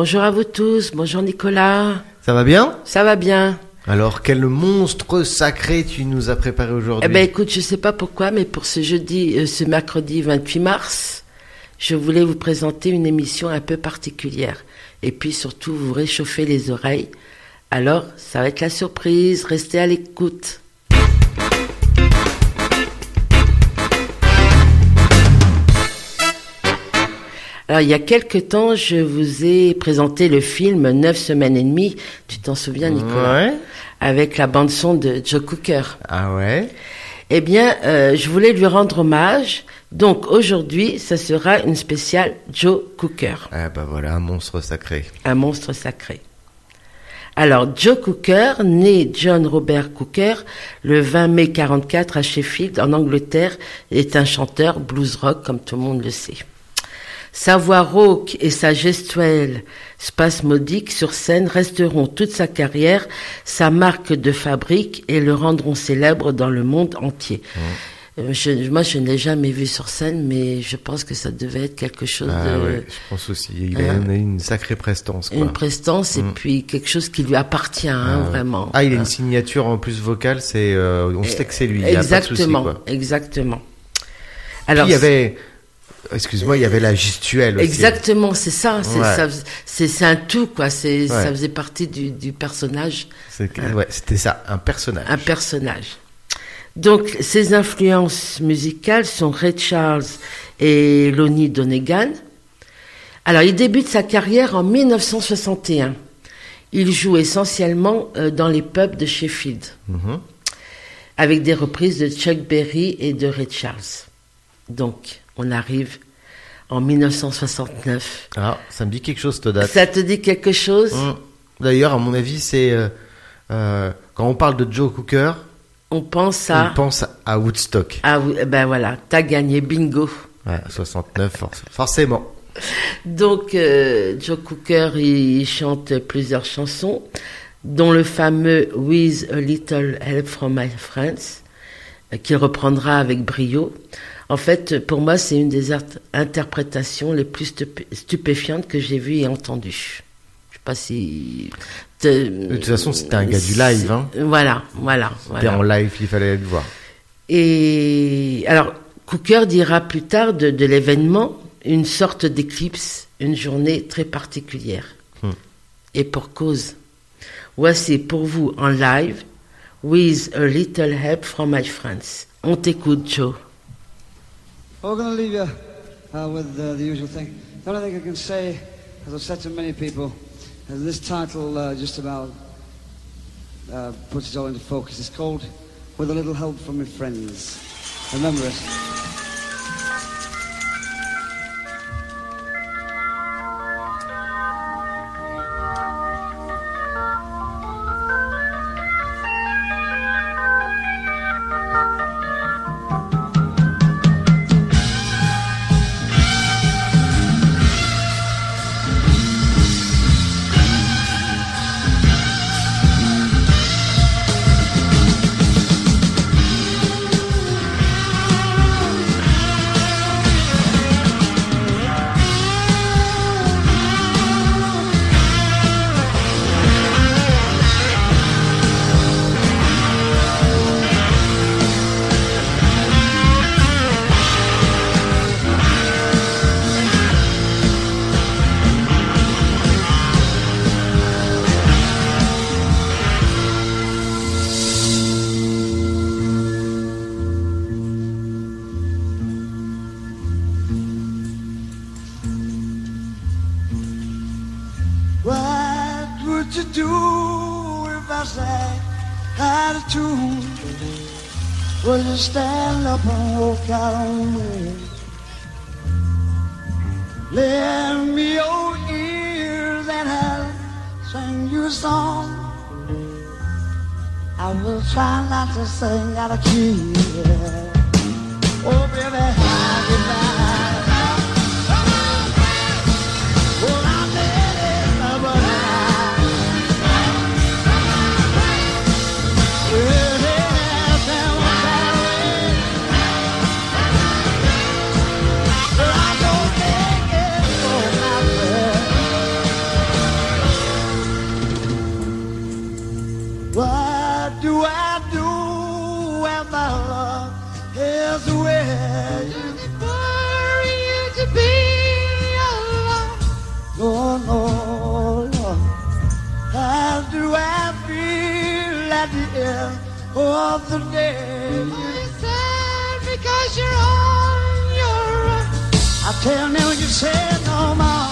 Bonjour à vous tous, bonjour Nicolas. Ça va bien Ça va bien. Alors, quel monstre sacré tu nous as préparé aujourd'hui Eh ben écoute, je sais pas pourquoi, mais pour ce jeudi, euh, ce mercredi 28 mars, je voulais vous présenter une émission un peu particulière. Et puis surtout, vous réchauffer les oreilles. Alors, ça va être la surprise, restez à l'écoute. Alors, il y a quelque temps, je vous ai présenté le film Neuf semaines et demie. Tu t'en souviens, Nicolas? Ouais. Avec la bande-son de Joe Cooker. Ah ouais? Eh bien, euh, je voulais lui rendre hommage. Donc, aujourd'hui, ça sera une spéciale Joe Cooker, Ah bah voilà, un monstre sacré. un monstre sacré. Alors, Joe Cooker, né John Robert Cooker le 20 mai 44 à Sheffield, en Angleterre, est un chanteur blues rock, comme tout le monde le sait. Sa voix rauque et sa gestuelle spasmodique sur scène resteront toute sa carrière sa marque de fabrique et le rendront célèbre dans le monde entier. Euh, je- moi, je ne l'ai jamais vu sur scène, mais je pense que ça devait être quelque chose Ah de ouais, je pense aussi. Il a, Euh, on a une sacrée prestance, quoi. une prestance et Mm. puis quelque chose qui lui appartient, hein, Ah, vraiment. Ah, il a Euh, une signature en plus vocale, c'est, euh, on sait que c'est lui. il y a pas de souci, exactement, quoi. exactement. Puis il y avait, excuse-moi, il y avait la gestuelle aussi. Exactement, c'est ça. C'est Ouais. ça un tout, quoi. C'est Ouais. ça faisait partie du, du personnage, ouais, c'était ça, un personnage. un personnage. Donc, ses influences musicales sont Ray Charles et Lonnie Donegan. Alors, il débute sa carrière en 1961. Il joue essentiellement euh, dans les pubs de Sheffield, Mhm. avec des reprises de Chuck Berry et de Ray Charles. Donc, on arrive en 1969. Ah, ça me dit quelque chose, cette date. Ça te dit quelque chose? Hum. D'ailleurs, à mon avis, c'est euh, euh, quand on parle de Joe Cooker, On pense à... on pense à Woodstock. Ah eh ben voilà, t'as gagné, bingo. Ouais, 69, for- forcément. Donc, euh, Joe Cooker, il chante plusieurs chansons, dont le fameux With a Little Help from My Friends, qu'il reprendra avec brio. En fait, pour moi, c'est une des interprétations les plus stupé- stupéfiantes que j'ai vues et entendues. Je sais pas si... De toute façon, c'était un gars du live, hein. Voilà, voilà. C'était voilà. en live, il fallait le voir. Et alors, Cooker dira plus tard de, de l'événement une sorte d'éclipse, une journée très particulière. Hmm. Et pour cause. Voici pour vous en live, With a Little Help from My Friends. On t'écoute, Joe. We're going to leave you uh, with uh, the usual thing. The only thing I can say, as I've said to many people, is this title uh, just about uh, puts it all into focus. It's called With a Little Help from My Friends. Remember it. Tune? Would you stand up and walk out on me? Lend me your ears and I'll sing you a song. I will try not to sing out of key. Oh, baby, how just where for you to be. Oh no, how do I feel at the end of the day? Because you're on your own. I you said no more.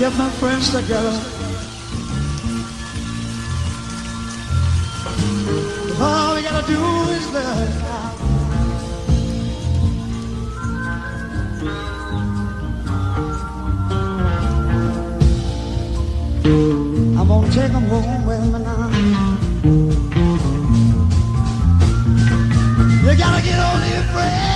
get my friends together. All we gotta do is love. I'm gonna take them home with me now. You gotta get on your friends.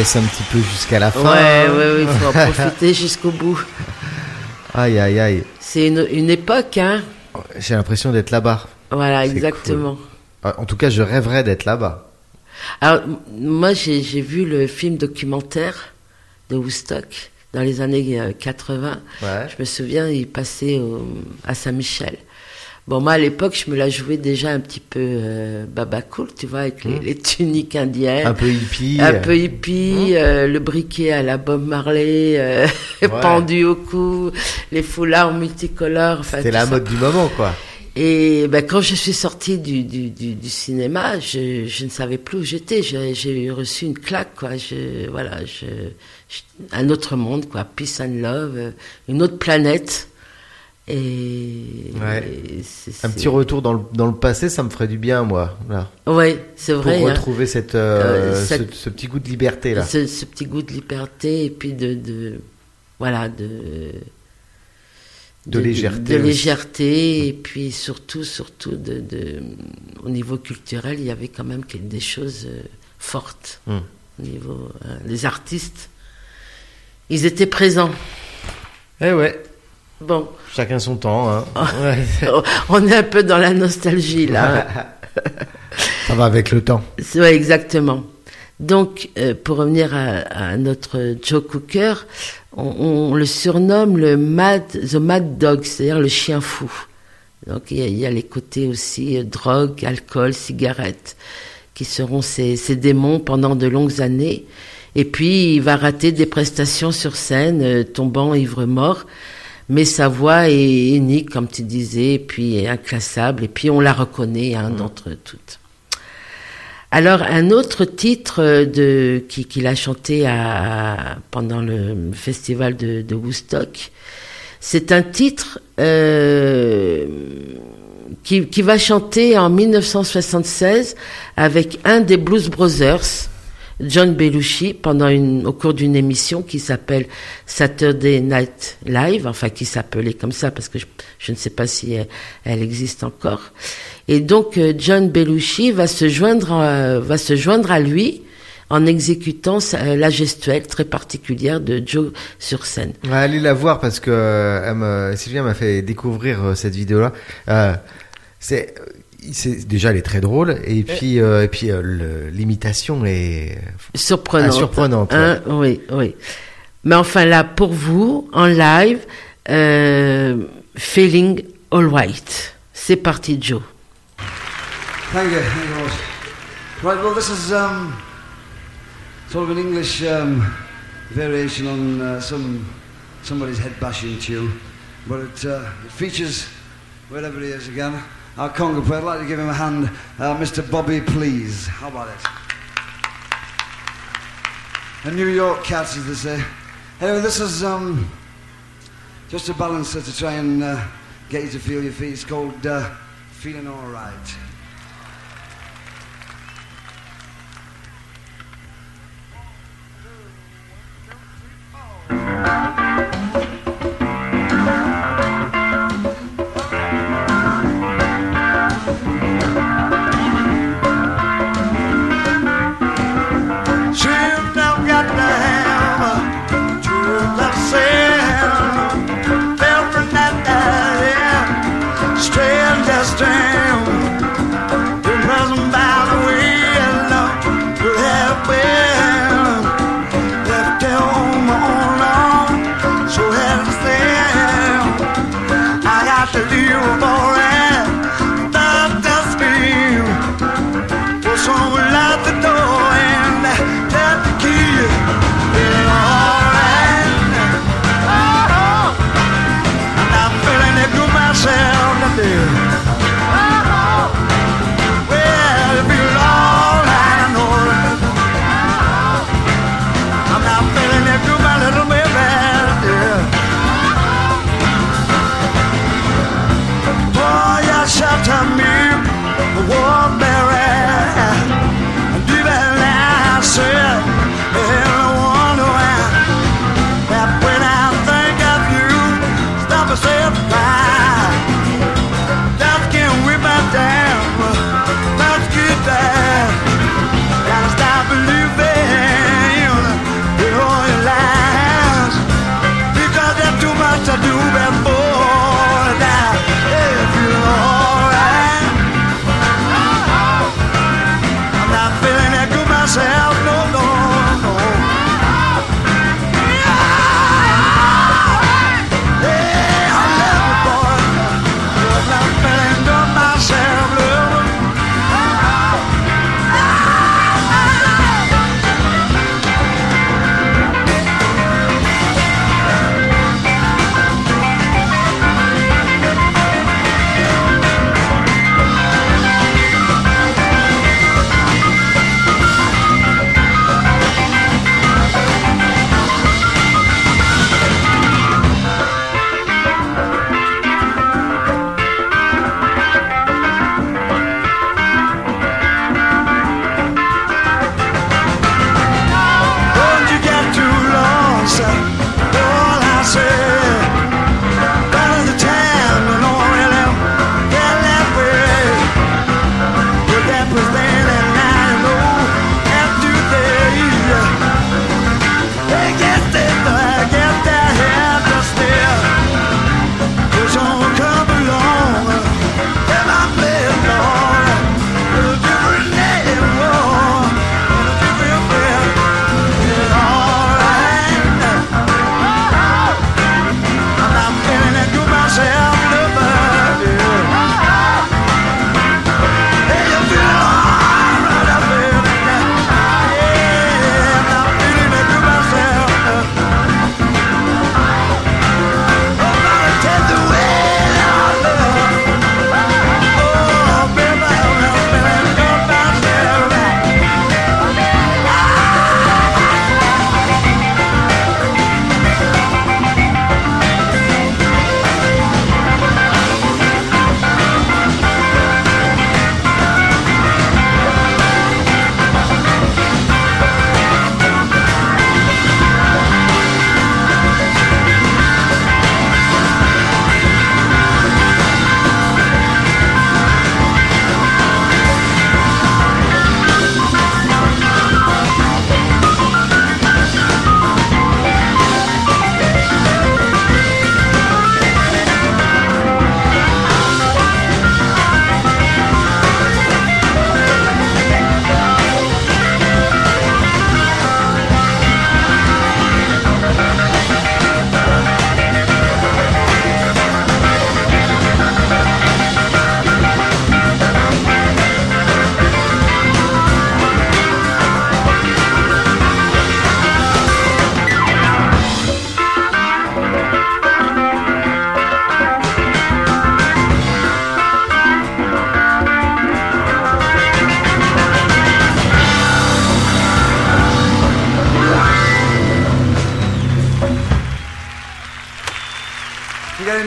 Laisse un petit peu jusqu'à la fin. Ouais, ouais, ouais, il faut en profiter jusqu'au bout. Aïe, aïe, aïe. C'est une, une époque, hein. J'ai l'impression d'être là-bas. Voilà, exactement. Ah, En tout cas, je rêverais d'être là-bas. Alors, moi, j'ai vu le film documentaire de Woodstock dans les années euh, 80. Ouais. Je me souviens, il passait au- à Saint-Michel. Bon, moi, à l'époque, je me la jouais déjà un petit peu euh, baba cool, tu vois, avec les, les tuniques indiennes. Un peu hippie. Un peu hippie, euh, le briquet à la Bob Marley, euh, Ouais. pendu au cou, les foulards multicolores. Enfin, C'était la ça. mode du moment, quoi. Et ben, quand je suis sortie du, du, du, du cinéma, je, je ne savais plus où j'étais. J'ai j'ai reçu une claque, quoi. Je, voilà, je, je- un autre monde, quoi. Peace and love, euh, une autre planète. Et, Ouais. et c'est- Un petit retour dans le, dans le passé, ça me ferait du bien, moi. Là. Ouais, c'est Pour vrai. hein. retrouver cette, euh, Euh, cette- Ce, ce petit goût de liberté, là. Ce, ce petit goût de liberté et puis de, de voilà de De légèreté de, légèreté et puis surtout surtout de, de au niveau culturel il y avait quand même des choses euh, fortes Hmm. au niveau euh, les artistes ils étaient présents Eh ouais, bon chacun son temps. Hein. On est un peu dans la nostalgie là. Ça va avec le temps. Ouais, exactement. Donc, euh, pour revenir à, à notre Joe Cooker, on, on le surnomme le Mad, the Mad Dog, c'est-à-dire le chien fou. Donc, il y a, il y a les côtés aussi euh, drogue, alcool, cigarettes, qui seront ses, ses démons pendant de longues années. Et puis, il va rater des prestations sur scène, euh, tombant ivre-mort. Mais sa voix est unique, comme tu disais, et puis inclassable. Et puis, on la reconnaît hein, d'entre toutes. Alors un autre titre euh, de qui qu'il a chanté à, pendant le festival de, de Woodstock, c'est un titre euh, qui, qui va chanter en 1976 avec un des Blues Brothers, John Belushi, pendant une, au cours d'une émission qui s'appelle Saturday Night Live, enfin qui s'appelait comme ça parce que je, je ne sais pas si elle, existe encore. Et donc euh, John Belushi va se joindre, euh, va se joindre à lui en exécutant sa- la gestuelle très particulière de Joe sur scène. Ouais, allez la voir parce que euh, Sylvia m'a fait découvrir euh, cette vidéo-là. Euh, c'est, c'est déjà elle est très drôle et puis euh, et puis euh, l'imitation est Surprenante. Ah, surprenante, Hein, oui, oui. Mais enfin là, pour vous, en live, euh, Feeling Alright. C'est parti, Joe. Thank you. Right, well, this is um, sort of an English um, variation on uh, some somebody's head bashing tune, but it, uh, it features wherever he is again. Our conga player. I'd like to give him a hand, uh, Mr. Bobby, please. How about it? A New York cat, as they say. Anyway, this is um, just a balancer to try and uh, get you to feel your feet. It's called uh, Feeling Alright. Shouldn't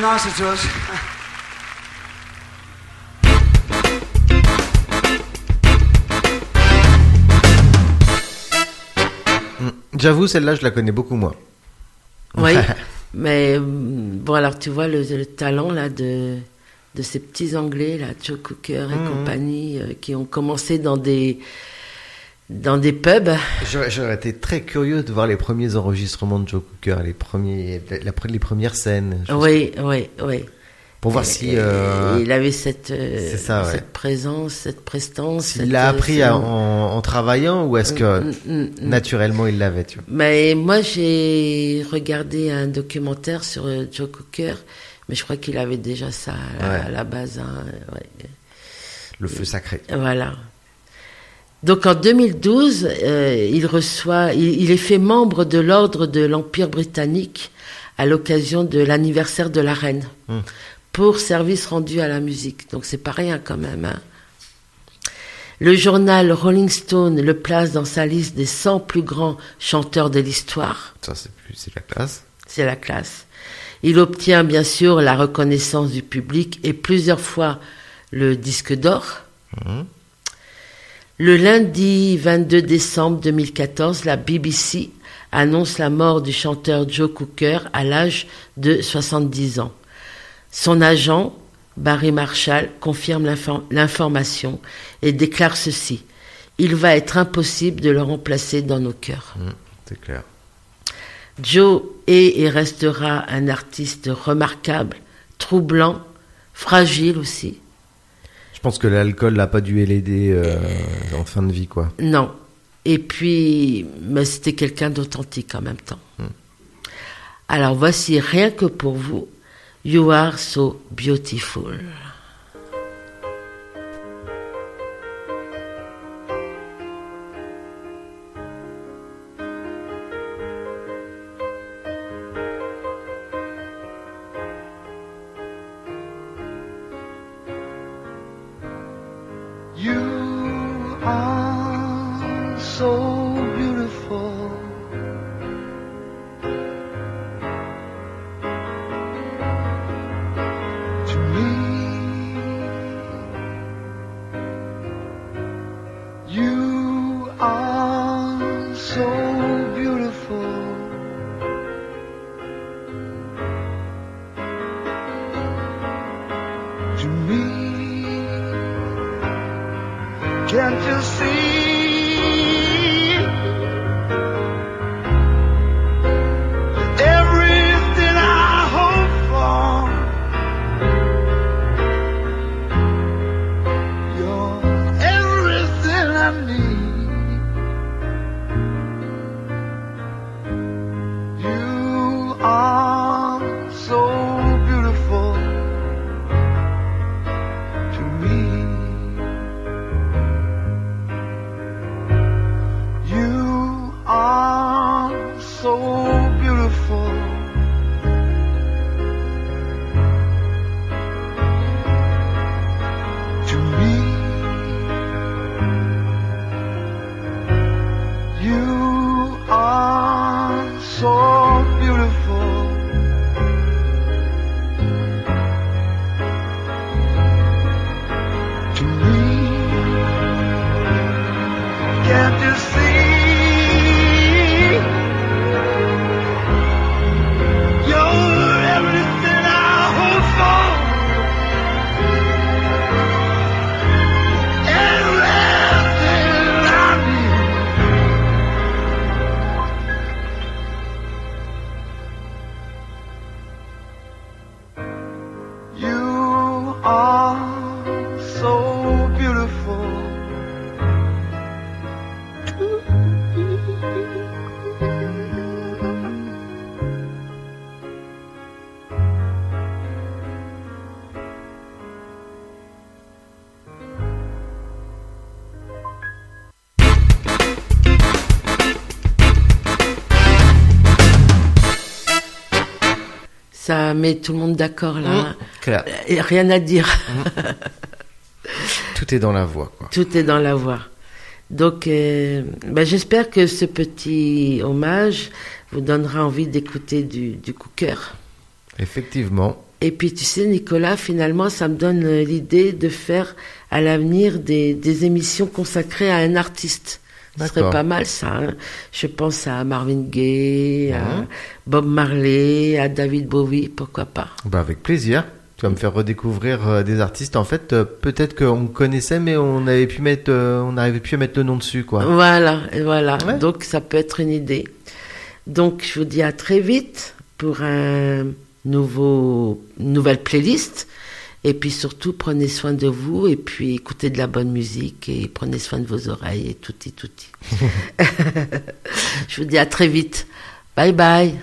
to us. J'avoue, celle-là, je la connais beaucoup moins. Oui, mais hum, bon, alors tu vois le, le talent là de, de ces petits Anglais, là, Joe Cooker et Mhm. compagnie, euh, qui ont commencé dans des, dans des pubs. J'aurais été très curieux de voir les premiers enregistrements de Joe Cooker, les, premiers, la- les premières scènes. Oui, oui, oui. Pour voir si. euh, Il avait cette, euh, ouais. cette présence, cette prestance. Cette, l'a euh, appris en, en travaillant ou est-ce que Mm, mm, mm. naturellement il l'avait, Mais moi, j'ai regardé un documentaire sur Joe Cooker, mais je crois qu'il avait déjà ça à la, Ouais. à la base. hein, ouais. Le feu sacré. Voilà. Donc en 2012, euh, il reçoit, il, il est fait membre de l'ordre de l'Empire britannique à l'occasion de l'anniversaire de la reine Hmm. pour service rendu à la musique. Donc c'est pas rien quand même. hein. Le journal Rolling Stone le place dans sa liste des 100 plus grands chanteurs de l'histoire. Ça, c'est plus, c'est la classe. C'est la classe. Il obtient bien sûr la reconnaissance du public et plusieurs fois le disque d'or. Mhm. Le lundi 22 décembre 2014, la BBC annonce la mort du chanteur Joe Cooker à l'âge de 70 ans. Son agent, Barry Marshall, confirme l'infor- l'information et déclare ceci. Il va être impossible de le remplacer dans nos cœurs. Mhm, c'est clair. Joe est et restera un artiste remarquable, troublant, fragile aussi. Je pense que l'alcool n'a pas dû l'aider euh, en fin de vie, quoi. Non. Et puis, mais c'était quelqu'un d'authentique en même temps. Alors voici rien que pour vous, You Are So Beautiful. Ça met tout le monde d'accord là. Mmh. Et rien à dire. Tout est dans la voix, quoi. Tout est dans la voix. Donc, euh, ben, j'espère que ce petit hommage vous donnera envie d'écouter du, du cooker. Effectivement. Et puis tu sais, Nicolas, finalement, ça me donne l'idée de faire à l'avenir des, des émissions consacrées à un artiste. Ce serait pas mal ça. hein. Je pense à Marvin Gaye, à Mhm. Bob Marley, à David Bowie, pourquoi pas. Bah avec plaisir. Tu vas me faire redécouvrir euh, des artistes. En fait, euh, peut-être qu'on connaissait, mais on avait pu mettre, euh, on n'arrivait plus à mettre le nom dessus, quoi. Voilà, et voilà. Ouais. Donc ça peut être une idée. Donc je vous dis à très vite pour un nouveau une nouvelle playlist. Et puis surtout prenez soin de vous et puis écoutez de la bonne musique et prenez soin de vos oreilles et tout et tout. je vous dis à très vite. Bye bye.